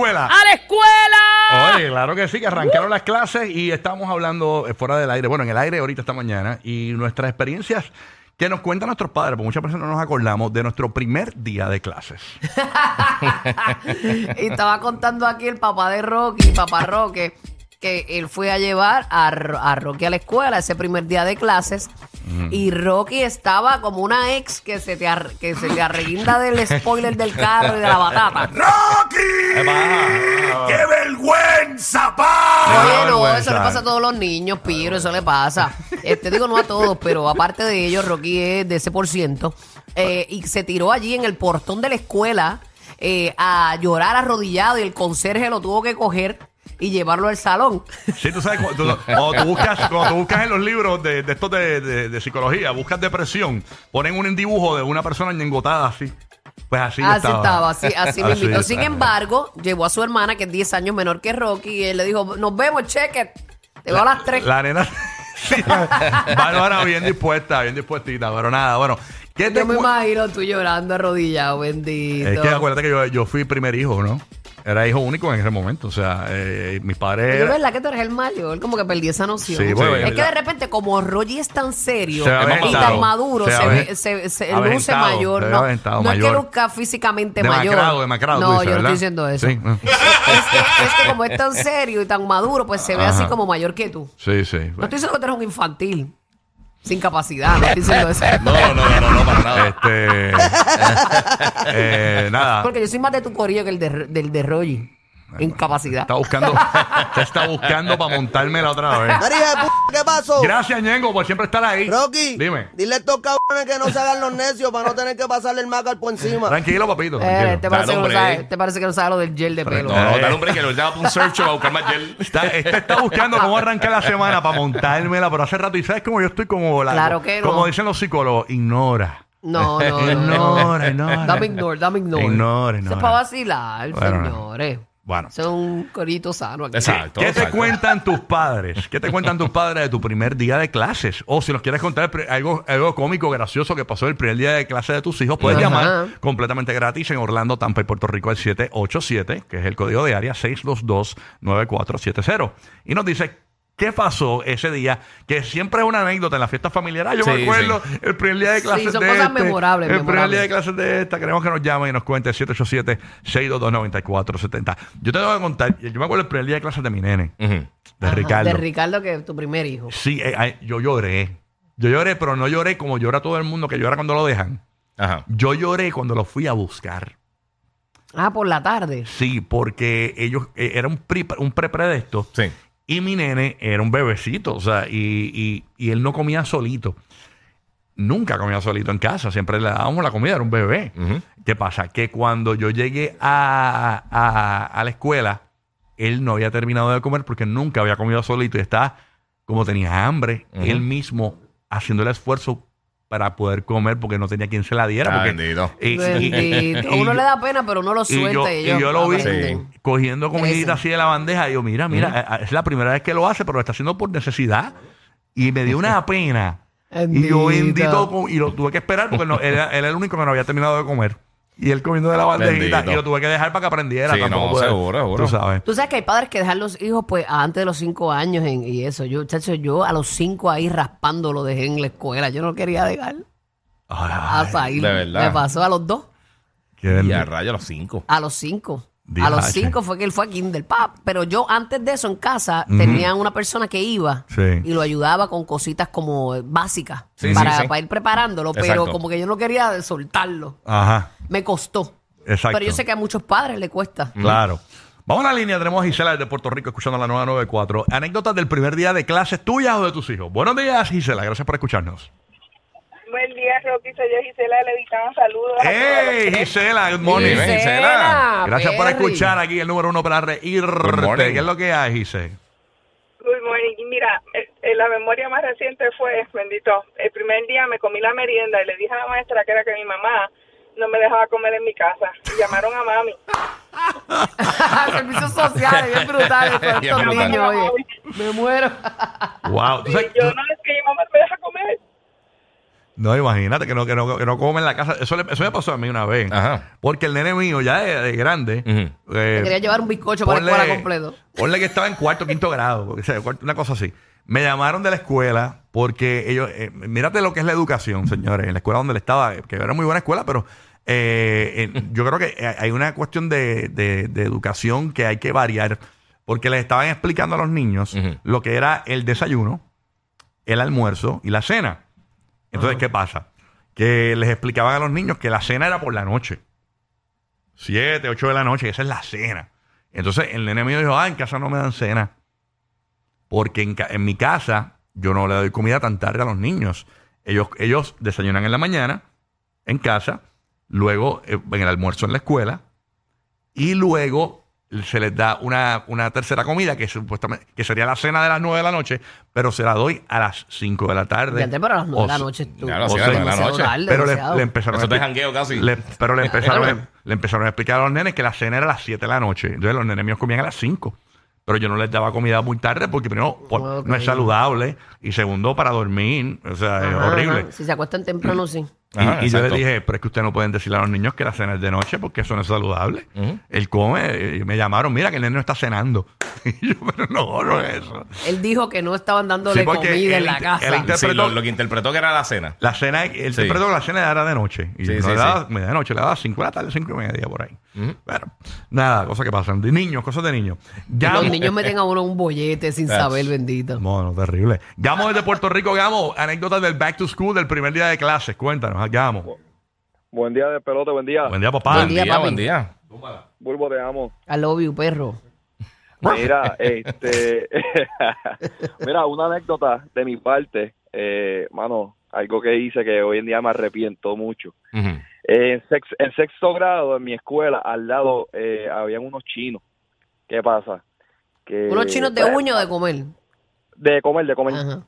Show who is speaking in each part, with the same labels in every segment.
Speaker 1: escuela.
Speaker 2: ¡A la escuela!
Speaker 1: Oye, claro que sí, que arrancaron las clases y estamos hablando fuera del aire, bueno, en el aire ahorita esta mañana y nuestras experiencias que nos cuentan nuestros padres, porque muchas personas no nos acordamos de nuestro primer día de clases.
Speaker 2: y estaba contando aquí el papá de Rocky, papá Roque, que él fue a llevar a, a Rocky a la escuela ese primer día de clases. Y Rocky estaba como una ex que se te, ar- que se te arreguinda del spoiler del carro y de la batata.
Speaker 1: ¡Rocky! ¡Qué vergüenza, pa!
Speaker 2: Oye, no, eso le pasa a todos los niños, Piro, eso le pasa. Este digo no a todos, pero aparte de ellos, Rocky es de ese por ciento. eh, y se tiró allí en el portón de la escuela eh, a llorar arrodillado y el conserje lo tuvo que coger y llevarlo al salón.
Speaker 1: Sí, tú sabes, cuando tú, cuando tú buscas, cuando tú buscas en los libros de, de estos de, de- de psicología, buscas depresión, ponen un dibujo de una persona engotada así. Pues así,
Speaker 2: así
Speaker 1: estaba.
Speaker 2: estaba, así, así
Speaker 1: Así estaba.
Speaker 2: Sin embargo, llevó a su hermana, que es 10 años menor que Rocky, y él le dijo, nos vemos, cheque. Te veo a las 3.
Speaker 1: La nena. sí, Bárbara bien dispuesta, bien dispuestita, pero nada, bueno. ¿Qué te
Speaker 2: Yo me imagino tú llorando arrodillado, bendito.
Speaker 1: Es que acuérdate que yo, yo fui primer hijo, ¿no? Era hijo único en ese momento. O sea, eh, mis padres.
Speaker 2: Pero es verdad que tú eres el mayor, como que perdí esa noción.
Speaker 1: Sí, bueno,
Speaker 2: es que de repente, como Roger es tan serio
Speaker 1: Se
Speaker 2: y
Speaker 1: aventado.
Speaker 2: tan maduro,
Speaker 1: Se ve
Speaker 2: se, luce mayor. No, no es que luzca físicamente
Speaker 1: Demacrado,
Speaker 2: mayor.
Speaker 1: demacrado,
Speaker 2: no,
Speaker 1: dices,
Speaker 2: yo no
Speaker 1: ¿verdad?
Speaker 2: estoy diciendo eso.
Speaker 1: Sí.
Speaker 2: Es, que, es que como es tan serio y tan maduro, pues se ve así como mayor que tú.
Speaker 1: Sí, sí.
Speaker 2: No estoy diciendo que tú eres un infantil sin capacidad, no estoy diciendo eso.
Speaker 3: No, no, no, no, no, para nada.
Speaker 1: Este. eh, nada.
Speaker 2: Porque yo soy más de tu corillo que el de, del de Roger. Incapacidad.
Speaker 1: Está buscando. te está buscando para montármela otra vez.
Speaker 4: María, p- ¿qué pasó?
Speaker 1: Gracias, Ñengo, por siempre estar ahí.
Speaker 4: Rocky,
Speaker 1: Dime.
Speaker 4: dile a estos cabrones que no se hagan los necios para no tener que pasarle el macar por encima.
Speaker 1: Tranquilo, papito.
Speaker 2: Eh,
Speaker 1: Tranquilo.
Speaker 2: te, parece que no
Speaker 3: hombre.
Speaker 2: sabe, te parece que no sabe lo del gel de pelo.
Speaker 3: No, no, dale un break, que lo daba un search para buscar más gel.
Speaker 1: Está, este está buscando cómo arrancar la semana para montármela, pero hace rato. Y sabes cómo yo estoy como la.
Speaker 2: Claro que no.
Speaker 1: Como dicen los psicólogos, ignora.
Speaker 2: No, no, no.
Speaker 1: Ignora, ignora.
Speaker 2: Dame ignore, dame ignore.
Speaker 1: Ignore,
Speaker 2: Eso
Speaker 1: ignore.
Speaker 2: es para vacilar,
Speaker 1: Bueno,
Speaker 2: señores.
Speaker 1: Bueno.
Speaker 2: Eso es un corito sano aquí.
Speaker 3: Exacto.
Speaker 1: ¿Qué te
Speaker 3: exacto.
Speaker 1: cuentan tus padres? ¿Qué te cuentan tus padres de tu primer día de clases? O si nos quieres contar algo, algo cómico, gracioso que pasó el primer día de clase de tus hijos, puedes
Speaker 2: Ajá.
Speaker 1: llamar completamente gratis en Orlando, Tampa y Puerto Rico al 787, que es el código de área 622-9470. Y nos dice qué pasó ese día, que siempre es una anécdota en la fiesta familiar. Ah, yo me
Speaker 3: Sí,
Speaker 1: acuerdo el primer día de
Speaker 2: Sí,
Speaker 1: clases
Speaker 2: son
Speaker 1: de
Speaker 2: cosas
Speaker 1: este,
Speaker 2: memorables,
Speaker 1: El primer día de clases de esta. Queremos que nos llamen y nos cuente 787-622-9470. Yo te voy a contar, yo me acuerdo el primer día de clases de mi nene.
Speaker 3: Ujú.
Speaker 1: De
Speaker 2: Ajá,
Speaker 1: Ricardo.
Speaker 2: De Ricardo, que es tu primer hijo.
Speaker 1: Sí, eh, ay, yo lloré. Yo lloré, pero no lloré como llora todo el mundo que llora cuando lo dejan.
Speaker 3: Ajá.
Speaker 1: Yo lloré cuando lo fui a buscar.
Speaker 2: Ah, por la tarde.
Speaker 1: Sí, porque ellos, eh, era un, pre, un pre-pre de esto.
Speaker 3: Sí.
Speaker 1: Y mi nene era un bebecito, o sea, y, y- y él no comía solito. Nunca comía solito en casa, siempre le dábamos la comida, era un bebé. ¿Qué pasa? Que cuando yo llegué a, a- a la escuela, él no había terminado de comer porque nunca había comido solito y estaba, como tenía hambre, él mismo haciendo el esfuerzo para poder comer porque no tenía quien se la diera. Porque,
Speaker 3: bendito.
Speaker 1: y- y-
Speaker 2: Bendito.
Speaker 1: y
Speaker 2: Uno le da pena, pero uno lo
Speaker 1: y yo,
Speaker 2: y,
Speaker 1: y
Speaker 2: ellos
Speaker 1: yo lo vi
Speaker 2: aprenden.
Speaker 1: cogiendo comidita así de la bandeja. Y yo, mira, mira, eh, es la primera vez que lo hace, pero lo está haciendo por necesidad. Y me dio una pena. y yo
Speaker 2: Bendito.
Speaker 1: y lo tuve que esperar porque no, él, era- él era el único que no había terminado de comer. Y él comiendo de la bandejita.
Speaker 3: Bendito.
Speaker 1: Y lo tuve que dejar para que aprendiera.
Speaker 3: Sí,
Speaker 1: Tampoco
Speaker 3: no,
Speaker 1: puede-
Speaker 3: seguro, seguro.
Speaker 1: Tú sabes.
Speaker 2: Tú sabes que hay padres que dejan los hijos pues antes de los cinco años en- y eso. Yo, chacho, yo a los cinco ahí raspando lo dejé en la escuela. Yo no quería dejar a
Speaker 1: Ay,
Speaker 2: salir.
Speaker 3: de verdad.
Speaker 2: Me pasó a los dos.
Speaker 1: qué
Speaker 3: Y a rayo a los cinco.
Speaker 2: A los cinco. A los cinco fue que él fue a Kinder Pap. Pero yo antes de eso en casa tenía una persona que iba
Speaker 1: Sí.
Speaker 2: y lo ayudaba con cositas como básicas
Speaker 3: Sí,
Speaker 2: para,
Speaker 3: sí, sí.
Speaker 2: para ir preparándolo. Pero
Speaker 3: Exacto.
Speaker 2: como que yo no quería soltarlo.
Speaker 1: Ajá.
Speaker 2: Me costó.
Speaker 1: Exacto.
Speaker 2: Pero yo sé que a muchos padres le cuesta.
Speaker 1: Claro. Vamos a la línea, tenemos a Gisela desde Puerto Rico escuchando la 994. Anécdotas del primer día de clases tuyas o de tus hijos. Buenos días, Gisela, gracias por escucharnos.
Speaker 5: Buen día, Rocky. Soy yo, Gisela Levitán. Saludos.
Speaker 1: ¡Hey. Gisela! Good morning.
Speaker 3: Gisela.
Speaker 2: Gisela,
Speaker 1: Gracias por
Speaker 2: Perry.
Speaker 1: escuchar aquí el número uno para reírte. ¿Qué es lo que hay, Gisela?
Speaker 5: Good morning. Mira, eh, eh, la memoria más reciente fue, bendito, el primer día me comí la merienda y le dije a la maestra que era que mi mamá no me dejaba comer en mi casa. Y llamaron a mami.
Speaker 2: Servicios sociales, bien brutales
Speaker 3: Bien
Speaker 2: estos
Speaker 3: brutal.
Speaker 2: niños, oye. Me muero.
Speaker 1: Wow. ¿Tú
Speaker 5: Y
Speaker 1: sabes-
Speaker 5: yo no es que mi mamá no
Speaker 1: imagínate que no, que no, que no come en la casa. Eso, le- eso me pasó a mí una vez.
Speaker 3: Ajá.
Speaker 1: Porque el nene mío, ya de, de grande,
Speaker 3: Ujú.
Speaker 1: eh,
Speaker 2: Quería llevar un bizcocho para la escuela completo.
Speaker 1: Ponle que estaba en cuarto, quinto grado, porque, o sea, cuarto- una cosa así. Me llamaron de la escuela porque ellos, eh, mírate lo que es la educación, señores, en la escuela donde él estaba, que era muy buena escuela, pero eh, eh, yo creo que hay una cuestión de, de- de educación que hay que variar, porque les estaban explicando a los niños
Speaker 3: Ujú.
Speaker 1: lo que era el desayuno, el almuerzo y la cena. Entonces, ¿qué pasa? Que les explicaban a los niños que la cena era por la noche. Siete, ocho de la noche, esa es la cena. Entonces el nene mío dijo, ah, en casa no me dan cena. Porque en, en mi casa yo no le doy comida tan tarde a los niños. Ellos, ellos desayunan en la mañana, en casa, luego eh, en el almuerzo en la escuela, y luego se les da una, una tercera comida que supuestamente que sería la cena de las nueve de la noche, pero se la doy a las 5 de la tarde.
Speaker 2: Fíjate, pero a las nueve
Speaker 1: O
Speaker 2: de la noche tú.
Speaker 3: Claro,
Speaker 1: sí, a las de la
Speaker 2: demasiado
Speaker 3: noche.
Speaker 2: tarde,
Speaker 1: pero le, empezaron
Speaker 3: Eso
Speaker 1: a
Speaker 3: jangueo casi.
Speaker 1: le- pero le empezaron, a, le empezaron a explicar a los nenes que la cena era a las 7 de la noche. Entonces los nenes míos comían a las 5. Pero yo no les daba comida muy tarde porque primero por- no es saludable y segundo para dormir. O sea, es horrible.
Speaker 2: ajá. Si se acuestan temprano, sí.
Speaker 1: Y,
Speaker 3: Ajá,
Speaker 1: y yo le dije, pero es que ustedes no pueden decirle a los niños que la cena es de noche porque eso no es saludable.
Speaker 3: Ujú.
Speaker 1: Él come, y me llamaron, mira que el nene no está cenando. Y yo, pero no, no es eso.
Speaker 2: Él dijo que no estaban dándole
Speaker 1: Sí,
Speaker 2: comida en la casa.
Speaker 3: Sí, lo, lo que interpretó que era la cena.
Speaker 1: La cena, él
Speaker 3: Sí.
Speaker 1: interpretó que la cena era de noche. Y
Speaker 3: Sí,
Speaker 1: no
Speaker 3: sí,
Speaker 1: le daba
Speaker 3: sí.
Speaker 1: media noche, le daba 5 de la tarde, 5 y media por ahí. Pero, nada, cosas que pasan. De niños, cosas de niños. Gamo-
Speaker 2: Los niños meten a uno un bollete sin saber, bendito.
Speaker 1: Bueno, terrible. Gamo desde Puerto Rico, Gamo. Anécdotas del back to school del primer día de clases. Cuéntanos, Gamo.
Speaker 6: Buen día de pelota, buen día.
Speaker 1: Buen día, papá.
Speaker 2: Buen día,
Speaker 3: buen día.
Speaker 6: Bulbo, te amo.
Speaker 2: I love you, perro.
Speaker 6: Mira, este, mira, una anécdota de mi parte, eh, mano, algo que hice que hoy en día me arrepiento mucho. Eh, en, sex- en sexto grado, en mi escuela, al lado, eh, habían unos chinos. ¿Qué pasa? Que,
Speaker 2: Unos chinos de
Speaker 6: pues,
Speaker 2: uña o de comer.
Speaker 6: De comer, de comer.
Speaker 2: Ajá.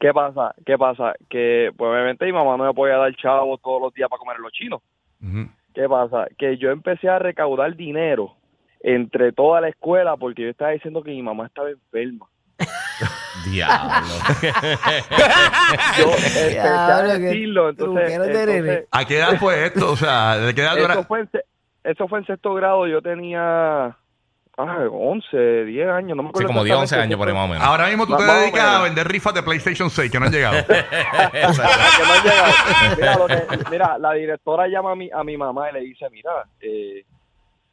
Speaker 6: ¿Qué pasa? ¿Qué pasa? Que, pues, obviamente mi mamá no me podía dar chavos todos los días para comer los chinos. ¿Qué pasa? Que yo empecé a recaudar dinero entre toda la escuela porque yo estaba diciendo que mi mamá estaba enferma.
Speaker 3: Diablo.
Speaker 6: Yo empecé
Speaker 2: Diablo,
Speaker 6: a
Speaker 2: qué
Speaker 6: decirlo, entonces,
Speaker 2: truquero de nene.
Speaker 6: entonces,
Speaker 1: ¿A qué edad fue esto? O sea, ¿de qué edad
Speaker 6: eso, fue en, se- eso fue en sexto grado, yo tenía ah, 11, 10 años, no me
Speaker 3: Sí,
Speaker 6: acuerdo.
Speaker 3: como 10, 11
Speaker 6: exactamente
Speaker 3: años por ahí más o menos.
Speaker 1: Ahora mismo tú
Speaker 6: Más-
Speaker 1: te dedicas a vender rifas de PlayStation 6 que no han llegado.
Speaker 3: Exacto.
Speaker 6: que no han llegado. Mira, lo que- mira, la directora llama a mi, a mi mamá y le dice, mira, eh,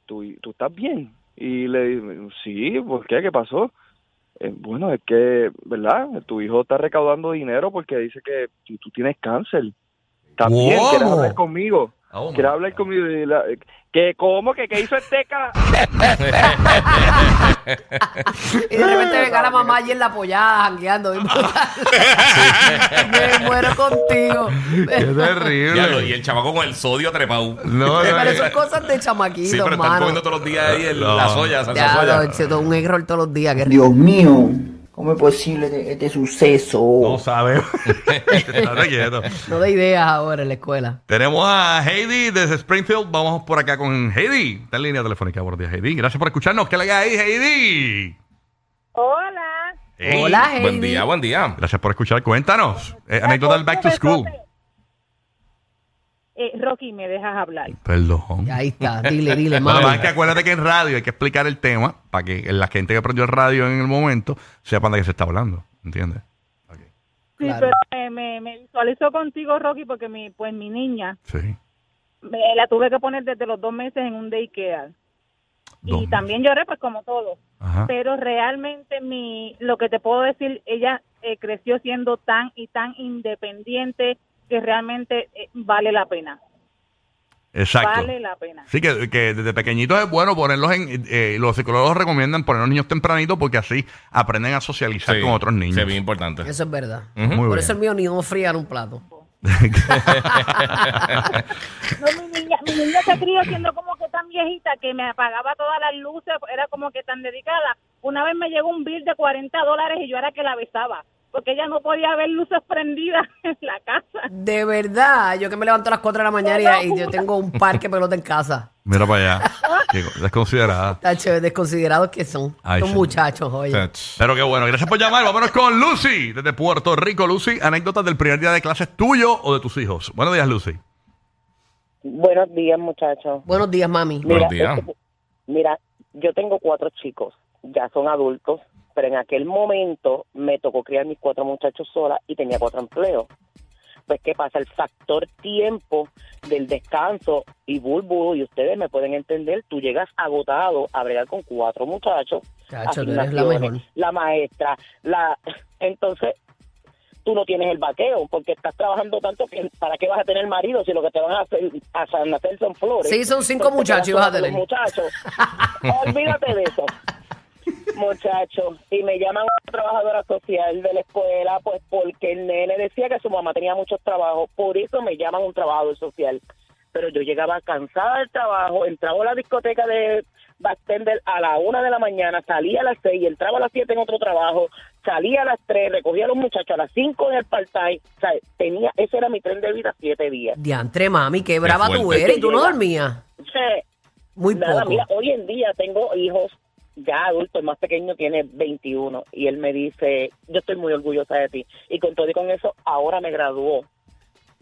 Speaker 6: ¿tú, ¿tú estás bien? Y le digo, sí, ¿por qué? ¿Qué pasó? "Eh, bueno, es que, ¿verdad? Tu hijo está recaudando dinero porque dice que tú, tú tienes cáncer. También,
Speaker 1: ¿Cómo?
Speaker 6: ¿quieres hablar conmigo?
Speaker 1: Oh,
Speaker 6: ¿Quieres hablar conmigo? Y la- ¿Que cómo? ¿Que qué hizo este ca?
Speaker 2: Y de repente venga la mamá allí en la apoyada, jangueando. Me muero contigo.
Speaker 1: Qué terrible.
Speaker 3: Y el chamaco con el sodio trepado.
Speaker 1: No, no,
Speaker 2: Pero es cosas de chamaquito,
Speaker 3: Sí, pero están
Speaker 2: mano.
Speaker 3: comiendo todos los días ahí el-
Speaker 1: No.
Speaker 3: la soya, salsa
Speaker 2: Ya,
Speaker 3: soya.
Speaker 2: no, un error todos los días.
Speaker 7: Dios mío, ¿cómo es posible este, este suceso?
Speaker 1: No sabemos.
Speaker 2: No de ideas ahora en la escuela.
Speaker 1: Tenemos a Heidi desde Springfield. Vamos por acá con Heidi. Está en línea telefónica. Buenos días, Heidi. Gracias por escucharnos. ¿Qué le hay, Heidi?
Speaker 5: Hola.
Speaker 1: Hey.
Speaker 2: Hola, Heidi.
Speaker 3: Buen día, buen día.
Speaker 1: Gracias por escuchar. Cuéntanos. Eh, anécdota del back to school.
Speaker 5: Eh, Rocky, ¿me dejas hablar?
Speaker 1: Perdón.
Speaker 2: Ahí está, dile, dile, mami.
Speaker 1: es que acuérdate que en radio hay que explicar el tema para que la gente que prendió el radio en el momento sepan de qué se está hablando. ¿Entiendes?
Speaker 5: Sí,
Speaker 2: Claro.
Speaker 5: pero eh, me, me visualizo contigo, Rocky, porque mi, pues mi niña
Speaker 1: Sí.
Speaker 5: me- la tuve que poner desde los dos meses en un daycare.
Speaker 1: Dos
Speaker 5: Y también lloré, pues como todo.
Speaker 1: Ajá.
Speaker 5: Pero realmente mi, lo que te puedo decir, ella eh, creció siendo tan y tan independiente que realmente eh, vale la pena.
Speaker 1: Exacto.
Speaker 5: Vale la pena.
Speaker 1: Sí, que, que desde pequeñitos es bueno ponerlos en... eh, los psicólogos recomiendan poner a los niños tempranito porque así aprenden a socializar
Speaker 3: Sí,
Speaker 1: con otros niños.
Speaker 3: Sí, bien importante.
Speaker 2: Eso es verdad.
Speaker 3: Ujú.
Speaker 1: Muy
Speaker 2: Por
Speaker 1: bien.
Speaker 2: eso el mío ni no fría en un plato.
Speaker 5: No, mi niña, mi niña se crió siendo como que tan viejita que me apagaba todas las luces, era como que tan dedicada. Una vez me llegó un bill de 40 dólares y yo era que la besaba, porque ella no podía ver luces prendidas en la casa.
Speaker 2: De verdad, yo que me levanto a las 4 de la mañana y, y yo tengo un parque de pelota en casa.
Speaker 1: Mira para allá. Qué desconsiderada.
Speaker 2: Tacho, desconsiderados que son.
Speaker 1: Ay,
Speaker 2: Estos
Speaker 1: sí.
Speaker 2: muchachos, oye.
Speaker 3: Tach.
Speaker 1: Pero qué bueno, gracias por llamar. Vámonos con Lucy, desde Puerto Rico. Lucy, anécdotas del primer día de clases tuyo o de tus hijos. Buenos días, Lucy.
Speaker 8: Buenos días, muchachos.
Speaker 2: Buenos días, mami.
Speaker 3: Buenos días.
Speaker 8: este, mira, yo tengo cuatro chicos, ya son adultos, pero en aquel momento me tocó criar mis cuatro muchachos sola y tenía cuatro empleos. Pues, ¿qué pasa? El factor tiempo del descanso y bulbu, y ustedes me pueden entender, tú llegas agotado a bregar con cuatro muchachos,
Speaker 2: Chacho, tú eres la mejor.
Speaker 8: la maestra, la... Entonces, tú no tienes el vaqueo porque estás trabajando tanto que para qué vas a tener marido si lo que te van a hacer a hacer son flores.
Speaker 2: Sí, son cinco
Speaker 8: Entonces,
Speaker 2: muchachos y vas a tener.
Speaker 8: muchachos. Olvídate de eso. Muchachos, y me llaman una trabajadora social de la escuela, pues porque el nene decía que su mamá tenía muchos trabajos, por eso me llaman un trabajador social. Pero yo llegaba cansada del trabajo, entraba a la discoteca de bartender a la una de la mañana, salía a las seis, entraba a las siete en otro trabajo, salía a las tres, recogía a los muchachos a las cinco en el part-time, o sea, tenía, ese era mi tren de vida siete días.
Speaker 2: Diantre, mami, qué brava tú eres. ¿Y tú no dormías?
Speaker 8: Sea,
Speaker 2: Muy
Speaker 8: Nada,
Speaker 2: poco.
Speaker 8: mira, hoy en día tengo hijos ya adultos, el más pequeño tiene 21 y él me dice, yo estoy muy orgullosa de ti. Y con todo y con eso, ahora me graduó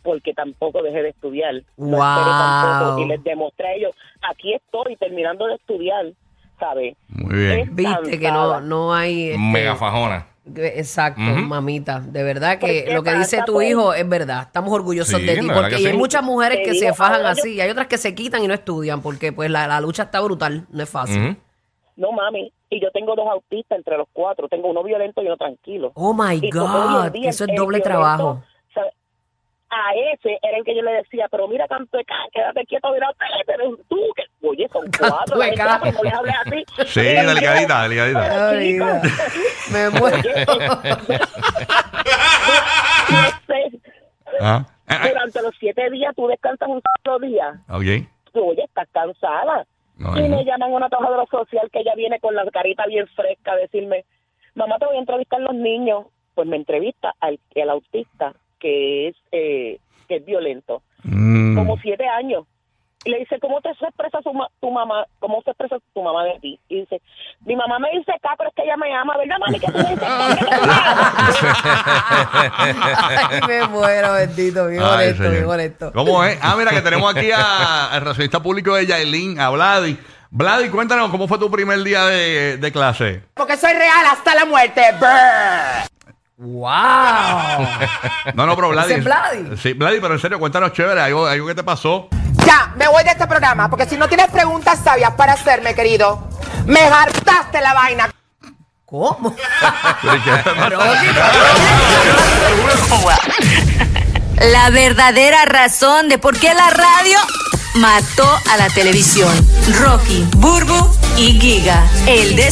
Speaker 8: porque tampoco dejé de estudiar.
Speaker 2: Wow.
Speaker 8: tampoco y les demostré a ellos, aquí estoy terminando de estudiar, ¿sabes?
Speaker 1: Muy bien.
Speaker 2: Viste que no, no hay... este,
Speaker 3: Mega fajona.
Speaker 2: Exacto, mamita. De verdad que
Speaker 8: ¿qué
Speaker 2: lo que dice tu
Speaker 8: pues?
Speaker 2: hijo es verdad. Estamos orgullosos
Speaker 3: Sí,
Speaker 2: de ti. Porque
Speaker 3: que
Speaker 2: hay
Speaker 3: sí.
Speaker 2: muchas mujeres
Speaker 8: Te
Speaker 2: que
Speaker 8: digo,
Speaker 2: se fajan
Speaker 8: yo-
Speaker 2: así y hay otras que se quitan y no estudian porque pues la, la lucha está brutal. No es fácil.
Speaker 3: Ujú.
Speaker 8: No, mami. Y yo tengo dos autistas entre los cuatro. Tengo uno violento y uno tranquilo.
Speaker 2: Oh my
Speaker 8: Y
Speaker 2: God,
Speaker 8: día
Speaker 2: eso es doble
Speaker 8: violento,
Speaker 2: trabajo.
Speaker 8: A ese era el que yo le decía, pero mira, canto de ca- quédate quieto, mira, pero tú, que, oye, son cuatro,
Speaker 2: de
Speaker 8: la gente,
Speaker 2: ca-
Speaker 8: pues, no les hables así.
Speaker 1: Sí.
Speaker 2: Ay,
Speaker 8: Chicos,
Speaker 2: Me muero.
Speaker 1: Ah.
Speaker 8: Durante los siete días tú descansas un solo día,
Speaker 1: Ok.
Speaker 8: tú, oye, estás cansada.
Speaker 1: No,
Speaker 8: y
Speaker 1: no.
Speaker 8: me llaman una trabajadora social que ella viene con la carita bien fresca a decirme, mamá, te voy a entrevistar los niños. Pues me entrevista al el autista que es eh, que es violento,
Speaker 1: Mm.
Speaker 8: como siete años. Y le dice, ¿cómo te expresa su ma- tu mamá? ¿Cómo se expresa tu mamá de ti? Y dice, mi mamá me dice acá, pero es que ella me ama, ¿verdad, mami? Que tú me dices acá, que te ama?"
Speaker 2: Ay, me muero, bendito. Bien
Speaker 1: señor.
Speaker 2: bien honesto.
Speaker 1: ¿Cómo es? Ah, mira, que tenemos aquí a- al relacionista público de Yailin, a Vladi. Vladi, cuéntanos, ¿cómo fue tu primer día de, de clase?
Speaker 7: Porque soy real hasta la muerte. Brr.
Speaker 2: ¡Wow!
Speaker 1: No, no, pero Vladi.
Speaker 2: ¿Ese es Vladi?
Speaker 1: Sí, Vladi, pero en serio, cuéntanos chévere, algo, algo que te pasó.
Speaker 7: Ya, me voy de este programa, porque si no tienes preguntas sabias para hacerme, querido, me hartaste la vaina.
Speaker 2: ¿Cómo?
Speaker 9: La verdadera razón de por qué la radio mató a la televisión. Rocky, Burbu y Giga. El